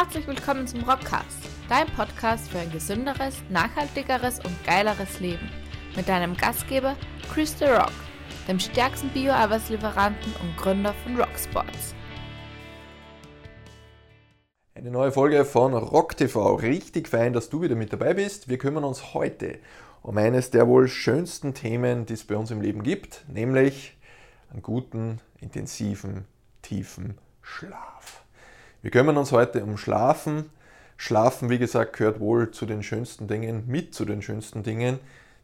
Herzlich willkommen zum Rockcast, dein Podcast für ein gesünderes, nachhaltigeres und geileres Leben. Mit deinem Gastgeber Chris The Rock, dem stärksten Bio-Arbeitslieferanten und Gründer von Rocksports. Eine neue Folge von Rock TV. Richtig fein, dass du wieder mit dabei bist. Wir kümmern uns heute um eines der wohl schönsten Themen, die es bei uns im Leben gibt, nämlich einen guten, intensiven, tiefen Schlaf. Wir kümmern uns heute um Schlafen. Schlafen, wie gesagt, gehört wohl zu den schönsten Dingen, mit zu den schönsten Dingen,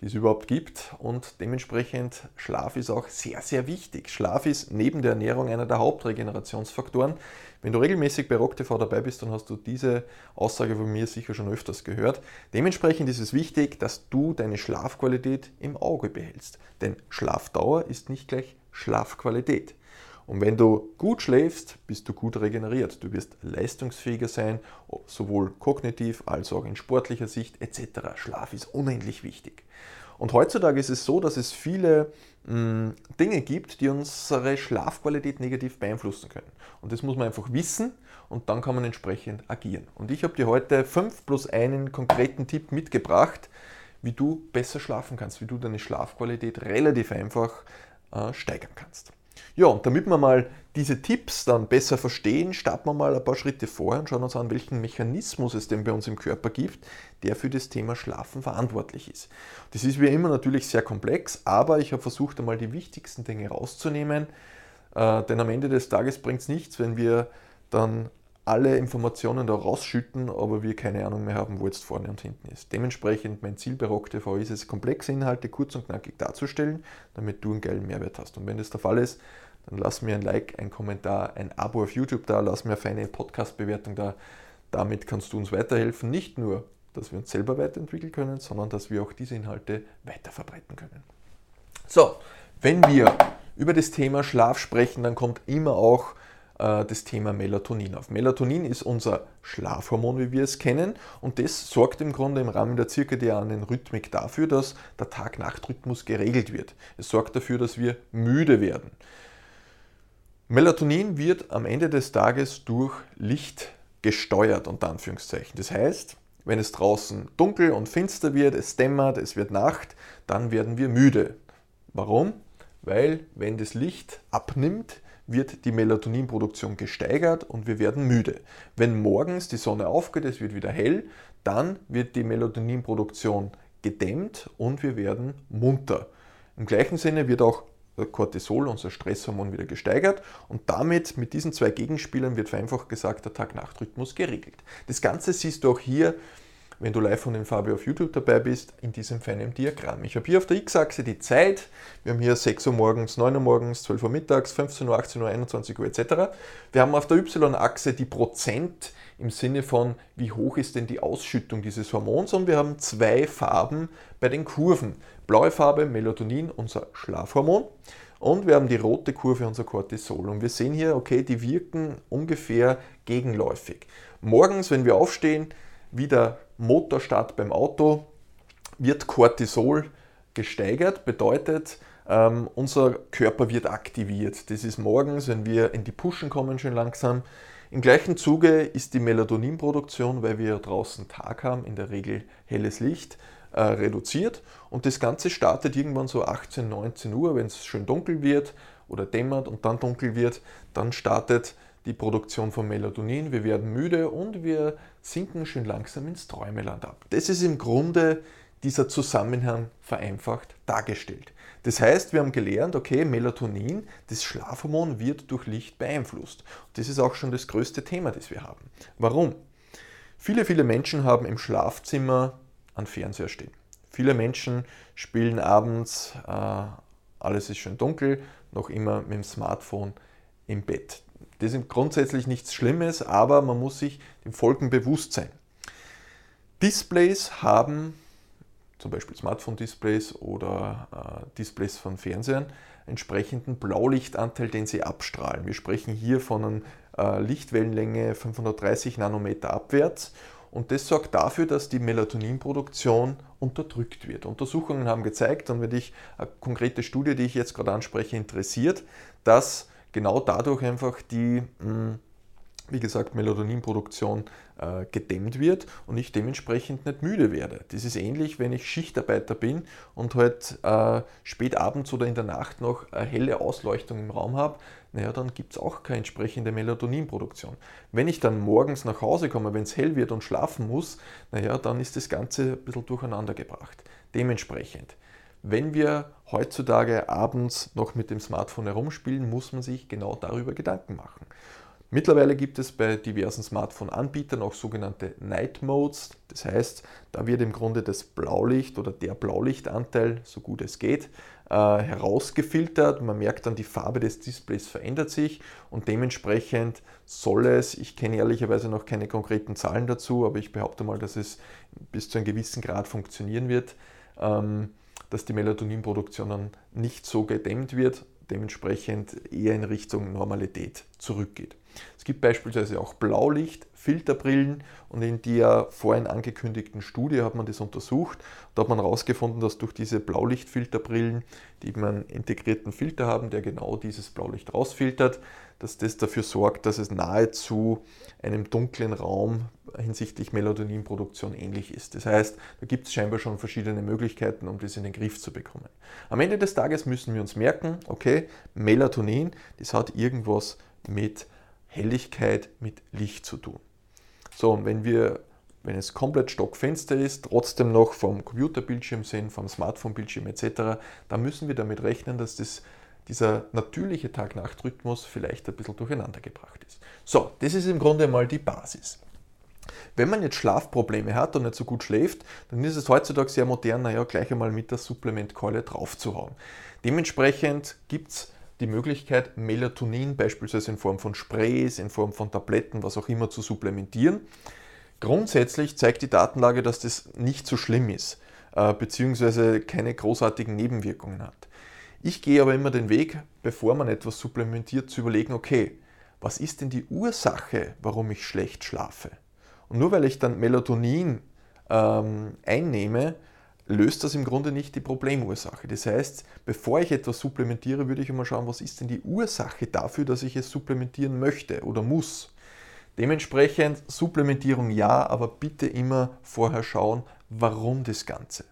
die es überhaupt gibt. Und dementsprechend, Schlaf ist auch sehr, sehr wichtig. Schlaf ist neben der Ernährung einer der Hauptregenerationsfaktoren. Wenn du regelmäßig bei RockTV dabei bist, dann hast du diese Aussage von mir sicher schon öfters gehört. Dementsprechend ist es wichtig, dass du deine Schlafqualität im Auge behältst. Denn Schlafdauer ist nicht gleich Schlafqualität. Und wenn du gut schläfst, bist du gut regeneriert. Du wirst leistungsfähiger sein, sowohl kognitiv als auch in sportlicher Sicht etc. Schlaf ist unendlich wichtig. Und heutzutage ist es so, dass es viele mh, hm, Dinge gibt, die unsere Schlafqualität negativ beeinflussen können. Und das muss man einfach wissen und dann kann man entsprechend agieren. Und ich habe dir heute fünf plus einen konkreten Tipp mitgebracht, wie du besser schlafen kannst, wie du deine Schlafqualität relativ einfach äh, steigern kannst. Ja, und damit wir mal diese Tipps dann besser verstehen, starten wir mal ein paar Schritte vorher und schauen uns an, welchen Mechanismus es denn bei uns im Körper gibt, der für das Thema Schlafen verantwortlich ist. Das ist wie immer natürlich sehr komplex, aber ich habe versucht, einmal die wichtigsten Dinge rauszunehmen, äh, denn am Ende des Tages bringt es nichts, wenn wir dann alle Informationen da rausschütten, aber wir keine Ahnung mehr haben, wo jetzt vorne und hinten ist. Dementsprechend mein Ziel bei Rock TV ist es, komplexe Inhalte kurz und knackig darzustellen, damit du einen geilen Mehrwert hast. Und wenn das der Fall ist, dann lass mir ein Like, ein Kommentar, ein Abo auf YouTube da, lass mir eine feine Podcast-Bewertung da. Damit kannst du uns weiterhelfen, nicht nur, dass wir uns selber weiterentwickeln können, sondern dass wir auch diese Inhalte weiterverbreiten können. So, wenn wir über das Thema Schlaf sprechen, dann kommt immer auch das Thema Melatonin auf. Melatonin ist unser Schlafhormon, wie wir es kennen, und das sorgt im Grunde im Rahmen der zirkadianen Rhythmik dafür, dass der Tag-Nacht-Rhythmus geregelt wird. Es sorgt dafür, dass wir müde werden. Melatonin wird am Ende des Tages durch Licht gesteuert, unter Anführungszeichen. Das heißt, wenn es draußen dunkel und finster wird, es dämmert, es wird Nacht, dann werden wir müde. Warum? Weil wenn das Licht abnimmt, wird die Melatoninproduktion gesteigert und wir werden müde. Wenn morgens die Sonne aufgeht, es wird wieder hell, dann wird die Melatoninproduktion gedämmt und wir werden munter. Im gleichen Sinne wird auch Cortisol, unser Stresshormon, wieder gesteigert und damit mit diesen zwei Gegenspielern wird vereinfacht gesagt der Tag-Nacht-Rhythmus geregelt. Das Ganze siehst du auch hier, wenn du live von den Fabio auf YouTube dabei bist, in diesem feinen Diagramm. Ich habe hier auf der X-Achse die Zeit, wir haben hier 6 Uhr morgens, 9 Uhr morgens, 12 Uhr mittags, 15 Uhr, 18 Uhr, 21 Uhr etc. Wir haben auf der Y-Achse die Prozent im Sinne von, wie hoch ist denn die Ausschüttung dieses Hormons und wir haben zwei Farben bei den Kurven. Blaue Farbe Melatonin, unser Schlafhormon und wir haben die rote Kurve, unser Cortisol. Und wir sehen hier, okay, die wirken ungefähr gegenläufig. Morgens, wenn wir aufstehen, wie der Motorstart beim Auto, wird Cortisol gesteigert, bedeutet, ähm, unser Körper wird aktiviert. Das ist morgens, wenn wir in die Pushen kommen, schön langsam. Im gleichen Zuge ist die Melatoninproduktion, weil wir draußen Tag haben, in der Regel helles Licht, äh, reduziert. Und das Ganze startet irgendwann so 18, 19 Uhr, wenn es schön dunkel wird oder dämmert und dann dunkel wird, dann startet die Produktion von Melatonin, wir werden müde und wir sinken schön langsam ins Träumeland ab. Das ist im Grunde dieser Zusammenhang vereinfacht dargestellt. Das heißt, wir haben gelernt, okay, Melatonin, das Schlafhormon, wird durch Licht beeinflusst. Das ist auch schon das größte Thema, das wir haben. Warum? Viele, viele Menschen haben im Schlafzimmer einen Fernseher stehen. Viele Menschen spielen abends, äh, alles ist schön dunkel, noch immer mit dem Smartphone im Bett. Das ist grundsätzlich nichts Schlimmes, aber man muss sich dem Folgen bewusst sein. Displays haben zum Beispiel Smartphone-Displays oder äh, Displays von Fernsehern, entsprechenden Blaulichtanteil, den sie abstrahlen. Wir sprechen hier von einer äh, Lichtwellenlänge 530 Nanometer abwärts und das sorgt dafür, dass die Melatoninproduktion unterdrückt wird. Untersuchungen haben gezeigt, und wenn dich eine konkrete Studie, die ich jetzt gerade anspreche, interessiert, dass genau dadurch einfach die hm, wie gesagt, Melatoninproduktion äh, gedämmt wird und ich dementsprechend nicht müde werde. Das ist ähnlich, wenn ich Schichtarbeiter bin und halt äh, spät abends oder in der Nacht noch eine helle Ausleuchtung im Raum habe, naja, dann gibt es auch keine entsprechende Melatoninproduktion. Wenn ich dann morgens nach Hause komme, wenn es hell wird und schlafen muss, naja, dann ist das Ganze ein bisschen durcheinander gebracht. Dementsprechend, wenn wir heutzutage abends noch mit dem Smartphone herumspielen, muss man sich genau darüber Gedanken machen. Mittlerweile gibt es bei diversen Smartphone-Anbietern auch sogenannte Night Modes. Das heißt, da wird im Grunde das Blaulicht oder der Blaulichtanteil, so gut es geht, äh, herausgefiltert. Man merkt dann, die Farbe des Displays verändert sich und dementsprechend soll es, ich kenne ehrlicherweise noch keine konkreten Zahlen dazu, aber ich behaupte mal, dass es bis zu einem gewissen Grad funktionieren wird, ähm, dass die Melatoninproduktion dann nicht so gedämmt wird, dementsprechend eher in Richtung Normalität zurückgeht. Es gibt beispielsweise auch Blaulichtfilterbrillen und in der vorhin angekündigten Studie hat man das untersucht. Da hat man herausgefunden, dass durch diese Blaulichtfilterbrillen, die eben einen integrierten Filter haben, der genau dieses Blaulicht rausfiltert, dass das dafür sorgt, dass es nahezu einem dunklen Raum hinsichtlich Melatoninproduktion ähnlich ist. Das heißt, da gibt es scheinbar schon verschiedene Möglichkeiten, um das in den Griff zu bekommen. Am Ende des Tages müssen wir uns merken, okay, Melatonin, das hat irgendwas mit Helligkeit mit Licht zu tun. So, und wenn wir, wenn es komplett stockfenster ist, trotzdem noch vom Computerbildschirm sind, vom Smartphone-Bildschirm etc., dann müssen wir damit rechnen, dass das, dieser natürliche Tag-Nacht-Rhythmus vielleicht ein bisschen durcheinander gebracht ist. So, das ist im Grunde mal die Basis. Wenn man jetzt Schlafprobleme hat und nicht so gut schläft, dann ist es heutzutage sehr modern, naja, gleich einmal mit der Supplementkeule draufzuhauen. Dementsprechend gibt es die Möglichkeit, Melatonin beispielsweise in Form von Sprays, in Form von Tabletten, was auch immer zu supplementieren. Grundsätzlich zeigt die Datenlage, dass das nicht so schlimm ist, äh, beziehungsweise keine großartigen Nebenwirkungen hat. Ich gehe aber immer den Weg, bevor man etwas supplementiert, zu überlegen, okay, was ist denn die Ursache, warum ich schlecht schlafe? Und nur weil ich dann Melatonin ähm, einnehme, löst das im Grunde nicht die Problemursache. Das heißt, bevor ich etwas supplementiere, würde ich immer schauen, was ist denn die Ursache dafür, dass ich es supplementieren möchte oder muss. Dementsprechend Supplementierung ja, aber bitte immer vorher schauen, warum das Ganze.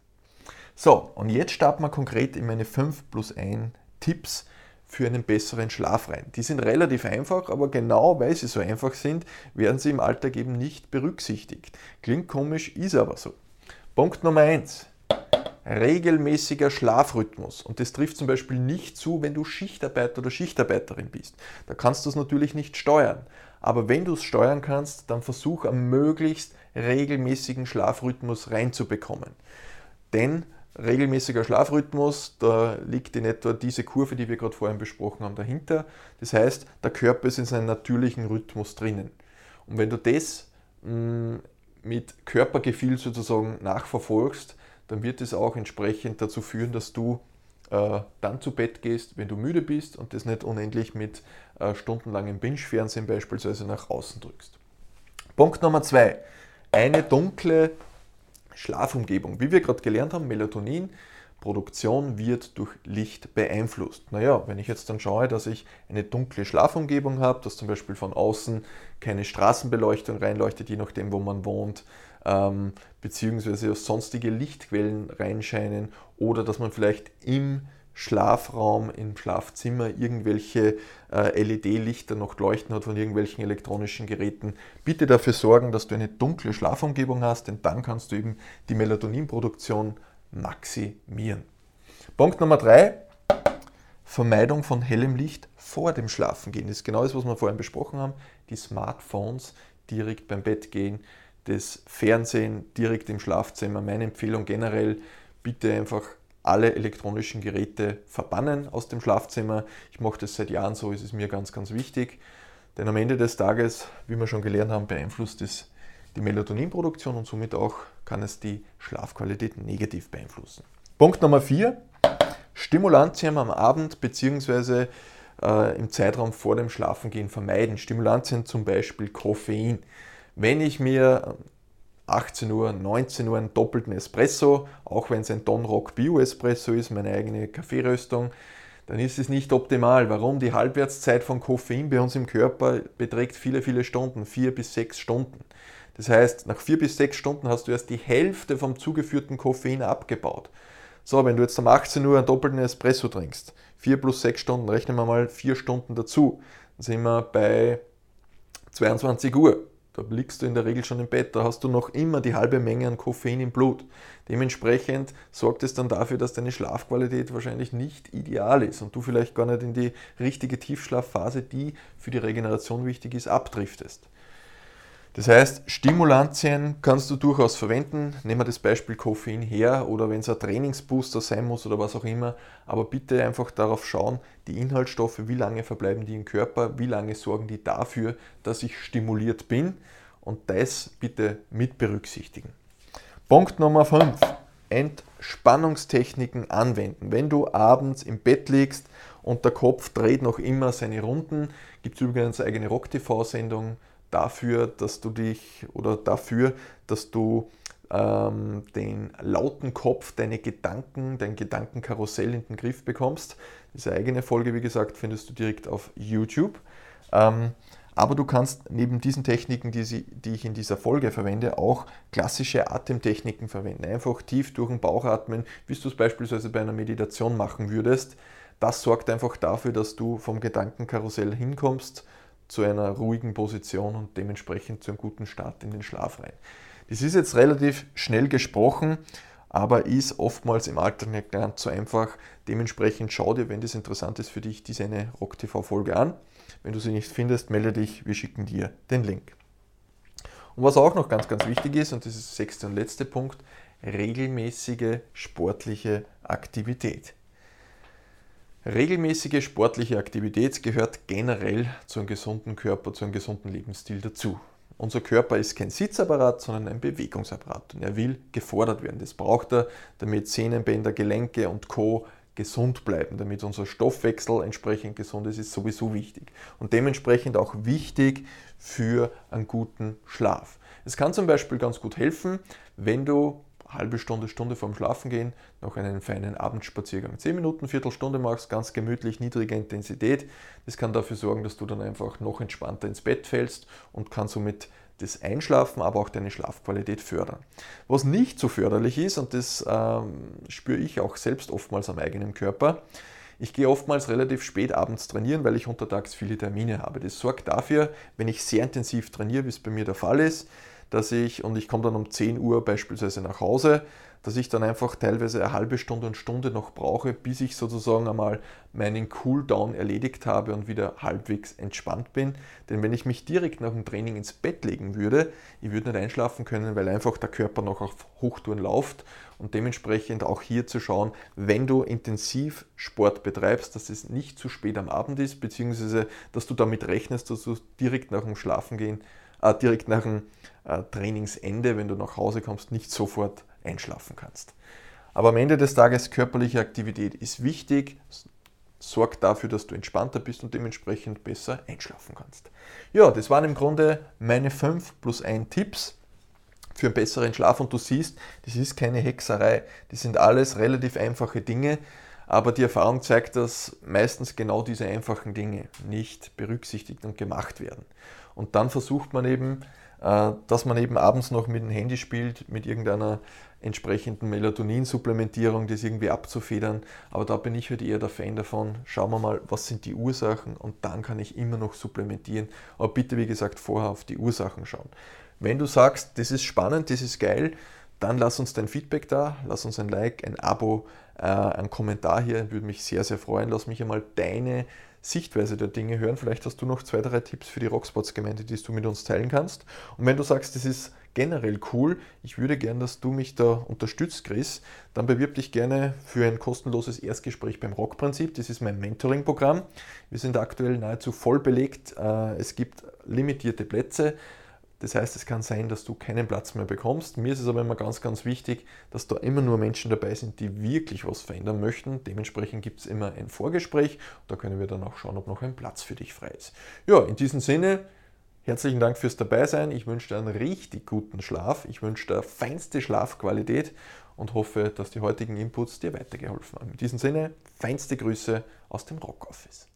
So, und jetzt starten wir konkret in meine 5 plus 1 Tipps für einen besseren Schlaf rein. Die sind relativ einfach, aber genau weil sie so einfach sind, werden sie im Alltag eben nicht berücksichtigt. Klingt komisch, ist aber so. Punkt Nummer 1 regelmäßiger Schlafrhythmus. Und das trifft zum Beispiel nicht zu, wenn du Schichtarbeiter oder Schichtarbeiterin bist. Da kannst du es natürlich nicht steuern. Aber wenn du es steuern kannst, dann versuch einen möglichst regelmäßigen Schlafrhythmus reinzubekommen. Denn regelmäßiger Schlafrhythmus, da liegt in etwa diese Kurve, die wir gerade vorhin besprochen haben, dahinter. Das heißt, der Körper ist in seinem natürlichen Rhythmus drinnen. Und wenn du das mm, mit Körpergefühl sozusagen nachverfolgst, dann wird es auch entsprechend dazu führen, dass du äh, dann zu Bett gehst, wenn du müde bist und das nicht unendlich mit äh, stundenlangem Binge-Fernsehen beispielsweise nach außen drückst. Punkt Nummer zwei. Eine dunkle Schlafumgebung. Wie wir gerade gelernt haben, Melatonin. Produktion wird durch Licht beeinflusst. Naja, wenn ich jetzt dann schaue, dass ich eine dunkle Schlafumgebung habe, dass zum Beispiel von außen keine Straßenbeleuchtung reinleuchtet, je nachdem, wo man wohnt, ähm, beziehungsweise sonstige Lichtquellen reinscheinen oder dass man vielleicht im Schlafraum, im Schlafzimmer irgendwelche äh, LED-Lichter noch leuchten hat von irgendwelchen elektronischen Geräten. Bitte dafür sorgen, dass du eine dunkle Schlafumgebung hast, denn dann kannst du eben die Melatoninproduktion maximieren. Punkt Nummer drei, Vermeidung von hellem Licht vor dem Schlafengehen. Das ist genau das, was wir vorhin besprochen haben. Die Smartphones direkt beim Bett gehen das Fernsehen direkt im Schlafzimmer. Meine Empfehlung generell, bitte einfach alle elektronischen Geräte verbannen aus dem Schlafzimmer. Ich mache das seit Jahren so, ist es mir ganz, ganz wichtig. Denn am Ende des Tages, wie wir schon gelernt haben, beeinflusst es die Melatoninproduktion und somit auch kann es die Schlafqualität negativ beeinflussen. Punkt Nummer 4. Stimulantien am Abend bzw. Äh, im Zeitraum vor dem Schlafengehen vermeiden. Stimulantien zum Beispiel Koffein. Wenn ich mir 18 Uhr, 19 Uhr einen doppelten Espresso, auch wenn es ein Donrock Bio Espresso ist, meine eigene Kaffeeröstung, dann ist es nicht optimal. Warum? Die Halbwertszeit von Koffein bei uns im Körper beträgt viele, viele Stunden, vier bis sechs Stunden. Das heißt, nach vier bis sechs Stunden hast du erst die Hälfte vom zugeführten Koffein abgebaut. So, wenn du jetzt um 18 Uhr einen doppelten Espresso trinkst, vier plus sechs Stunden, rechnen wir mal vier Stunden dazu, dann sind wir bei 22 Uhr. Da liegst du in der Regel schon im Bett, da hast du noch immer die halbe Menge an Koffein im Blut. Dementsprechend sorgt es dann dafür, dass deine Schlafqualität wahrscheinlich nicht ideal ist und du vielleicht gar nicht in die richtige Tiefschlafphase, die für die Regeneration wichtig ist, abdriftest. Das heißt, Stimulantien kannst du durchaus verwenden. Nehmen wir das Beispiel Koffein her oder wenn es ein Trainingsbooster sein muss oder was auch immer. Aber bitte einfach darauf schauen, die Inhaltsstoffe, wie lange verbleiben die im Körper, wie lange sorgen die dafür, dass ich stimuliert bin. Und das bitte mit berücksichtigen. Punkt Nummer 5. Entspannungstechniken anwenden. Wenn du abends im Bett liegst und der Kopf dreht noch immer seine Runden, gibt es übrigens eine eigene Rock-TV-Sendung dafür, dass du dich oder dafür, dass du ähm, den lauten Kopf, deine Gedanken, dein Gedankenkarussell in den Griff bekommst. Diese eigene Folge, wie gesagt, findest du direkt auf YouTube. Ähm, aber du kannst neben diesen Techniken, die, sie, die, ich in dieser Folge verwende, auch klassische Atemtechniken verwenden. Einfach tief durch den Bauch atmen, wie du es beispielsweise bei einer Meditation machen würdest. Das sorgt einfach dafür, dass du vom Gedankenkarussell hinkommst zu einer ruhigen Position und dementsprechend zu einem guten Start in den Schlaf rein. Das ist jetzt relativ schnell gesprochen, aber ist oftmals im Alltag nicht ganz so einfach. Dementsprechend schau dir, wenn das interessant ist für dich, diese eine Rock TV Folge an. Wenn du sie nicht findest, melde dich, wir schicken dir den Link. Und was auch noch ganz, ganz wichtig ist, und das ist der sechste und letzte Punkt, regelmäßige sportliche Aktivität. Regelmäßige sportliche Aktivität gehört generell zu einem gesunden Körper, zu einem gesunden Lebensstil dazu. Unser Körper ist kein Sitzapparat, sondern ein Bewegungsapparat und er will gefordert werden. Das braucht er, damit Sehnenbänder, Gelenke und Co. gesund bleiben, damit unser Stoffwechsel entsprechend gesund ist, ist sowieso wichtig. Und dementsprechend auch wichtig für einen guten Schlaf. Es kann zum Beispiel ganz gut helfen, wenn du halbe Stunde, Stunde vorm Schlafengehen noch einen feinen Abendspaziergang. 10 Minuten, Viertelstunde machst, ganz gemütlich, niedrige Intensität. Das kann dafür sorgen, dass du dann einfach noch entspannter ins Bett fällst und kann somit das Einschlafen, aber auch deine Schlafqualität fördern. Was nicht so förderlich ist, und das ähm, spüre ich auch selbst oftmals am eigenen Körper, ich gehe oftmals relativ spät abends trainieren, weil ich untertags viele Termine habe. Das sorgt dafür, wenn ich sehr intensiv trainiere, wie es bei mir der Fall ist, dass ich, und ich komme dann um 10 Uhr beispielsweise nach Hause, dass ich dann einfach teilweise eine halbe Stunde und Stunde noch brauche, bis ich sozusagen einmal meinen Cooldown erledigt habe und wieder halbwegs entspannt bin. Denn wenn ich mich direkt nach dem Training ins Bett legen würde, ich würde nicht einschlafen können, weil einfach der Körper noch auf Hochtouren läuft und dementsprechend auch hier zu schauen, wenn du intensiv Sport betreibst, dass es nicht zu spät am Abend ist, beziehungsweise dass du damit rechnest, dass du direkt nach dem Schlafengehen, äh, direkt nach dem äh, Trainingsende, wenn du nach Hause kommst, nicht sofort einschlafen kannst. Aber am Ende des Tages körperliche Aktivität ist wichtig, sorgt dafür, dass du entspannter bist und dementsprechend besser einschlafen kannst. Ja, das waren im Grunde meine 5 plus 1 Tipps für einen besseren Schlaf und du siehst, das ist keine Hexerei, das sind alles relativ einfache Dinge, aber die Erfahrung zeigt, dass meistens genau diese einfachen Dinge nicht berücksichtigt und gemacht werden. Und dann versucht man eben äh, dass man eben abends noch mit dem Handy spielt, mit irgendeiner entsprechenden Melatonin-Supplementierung, das irgendwie abzufedern. Aber da bin ich halt eher der Fan davon. Schauen wir mal, was sind die Ursachen und dann kann ich immer noch supplementieren. Aber bitte, wie gesagt, vorher auf die Ursachen schauen. Wenn du sagst, das ist spannend, das ist geil, dann lass uns dein Feedback da, lass uns ein Like, ein Abo, äh, ein Kommentar hier, würde mich sehr, sehr freuen. Lass mich einmal deine Sichtweise der Dinge hören. Vielleicht hast du noch zwei, drei Tipps für die Rockspots-Gemeinde, die du mit uns teilen kannst. Und wenn du sagst, das ist generell cool, ich würde gerne, dass du mich da unterstützt, Chris, dann bewirb dich gerne für ein kostenloses Erstgespräch beim Rockprinzip. Das ist mein Mentoring-Programm. Wir sind aktuell nahezu voll belegt. Äh, es gibt limitierte Plätze. Das heißt, es kann sein, dass du keinen Platz mehr bekommst. Mir ist es aber immer ganz, ganz wichtig, dass da immer nur Menschen dabei sind, die wirklich was verändern möchten. Dementsprechend gibt es immer ein Vorgespräch. Da können wir dann auch schauen, ob noch ein Platz für dich frei ist. Ja, in diesem Sinne, Herzlichen Dank fürs Dabeisein. Ich wünsche dir einen richtig guten Schlaf. Ich wünsche dir feinste Schlafqualität und hoffe, dass die heutigen Inputs dir weitergeholfen haben. In diesem Sinne, feinste Grüße aus dem Rock Office.